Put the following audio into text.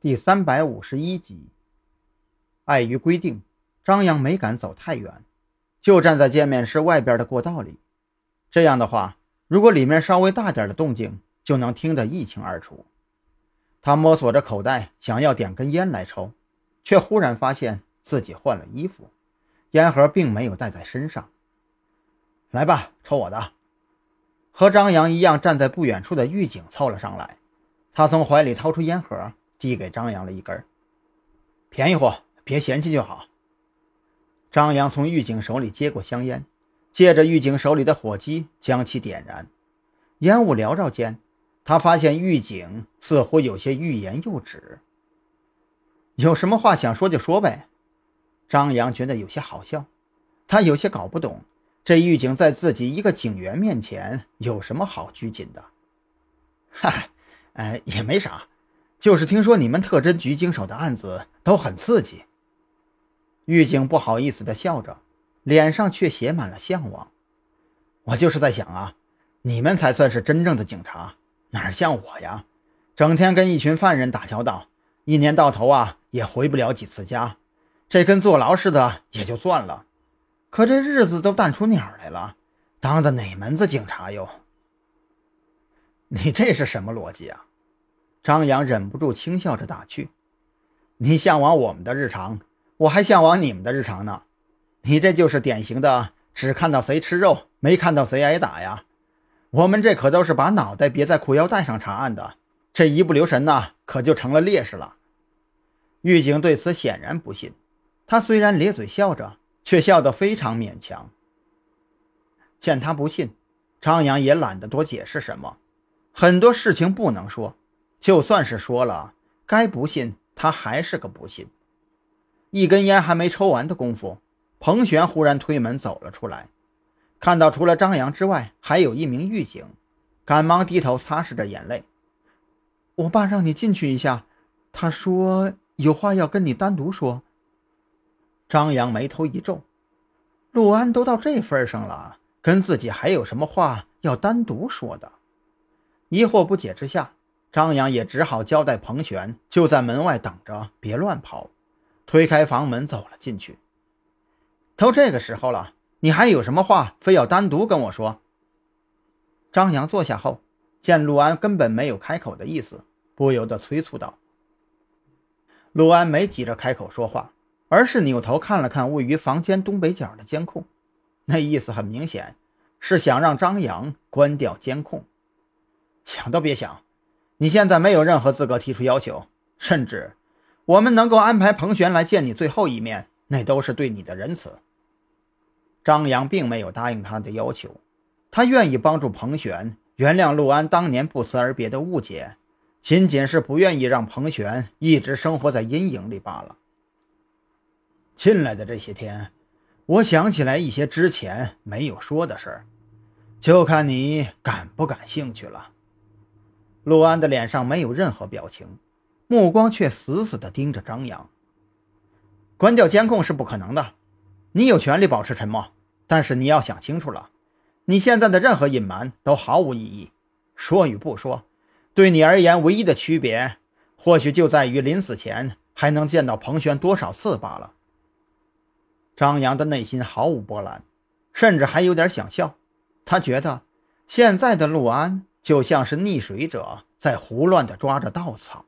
第三百五十一集，碍于规定，张扬没敢走太远，就站在见面室外边的过道里。这样的话，如果里面稍微大点的动静，就能听得一清二楚。他摸索着口袋，想要点根烟来抽，却忽然发现自己换了衣服，烟盒并没有带在身上。来吧，抽我的。和张扬一样站在不远处的狱警凑了上来，他从怀里掏出烟盒。递给张扬了一根，便宜货，别嫌弃就好。张扬从狱警手里接过香烟，借着狱警手里的火机将其点燃。烟雾缭绕间，他发现狱警似乎有些欲言又止。有什么话想说就说呗。张扬觉得有些好笑，他有些搞不懂，这狱警在自己一个警员面前有什么好拘谨的？嗨，哎，也没啥。就是听说你们特侦局经手的案子都很刺激。狱警不好意思地笑着，脸上却写满了向往。我就是在想啊，你们才算是真正的警察，哪像我呀，整天跟一群犯人打交道，一年到头啊也回不了几次家。这跟坐牢似的也就算了，可这日子都淡出鸟来了，当的哪门子警察哟？你这是什么逻辑啊？张扬忍不住轻笑着打趣：“你向往我们的日常，我还向往你们的日常呢。你这就是典型的只看到贼吃肉，没看到贼挨打呀。我们这可都是把脑袋别在裤腰带上查案的，这一不留神呐，可就成了烈士了。”狱警对此显然不信，他虽然咧嘴笑着，却笑得非常勉强。见他不信，张扬也懒得多解释什么，很多事情不能说。就算是说了，该不信他还是个不信。一根烟还没抽完的功夫，彭璇忽然推门走了出来，看到除了张扬之外，还有一名狱警，赶忙低头擦拭着眼泪：“我爸让你进去一下，他说有话要跟你单独说。”张扬眉头一皱，陆安都到这份上了，跟自己还有什么话要单独说的？疑惑不解之下。张扬也只好交代彭璇，就在门外等着，别乱跑。推开房门走了进去。都这个时候了，你还有什么话非要单独跟我说？张扬坐下后，见陆安根本没有开口的意思，不由得催促道。陆安没急着开口说话，而是扭头看了看位于房间东北角的监控，那意思很明显，是想让张扬关掉监控。想都别想！你现在没有任何资格提出要求，甚至我们能够安排彭璇来见你最后一面，那都是对你的仁慈。张扬并没有答应他的要求，他愿意帮助彭璇原谅陆安当年不辞而别的误解，仅仅是不愿意让彭璇一直生活在阴影里罢了。进来的这些天，我想起来一些之前没有说的事儿，就看你感不感兴趣了。陆安的脸上没有任何表情，目光却死死地盯着张扬。关掉监控是不可能的，你有权利保持沉默，但是你要想清楚了，你现在的任何隐瞒都毫无意义。说与不说，对你而言唯一的区别，或许就在于临死前还能见到彭璇多少次罢了。张扬的内心毫无波澜，甚至还有点想笑。他觉得现在的陆安。就像是溺水者在胡乱地抓着稻草。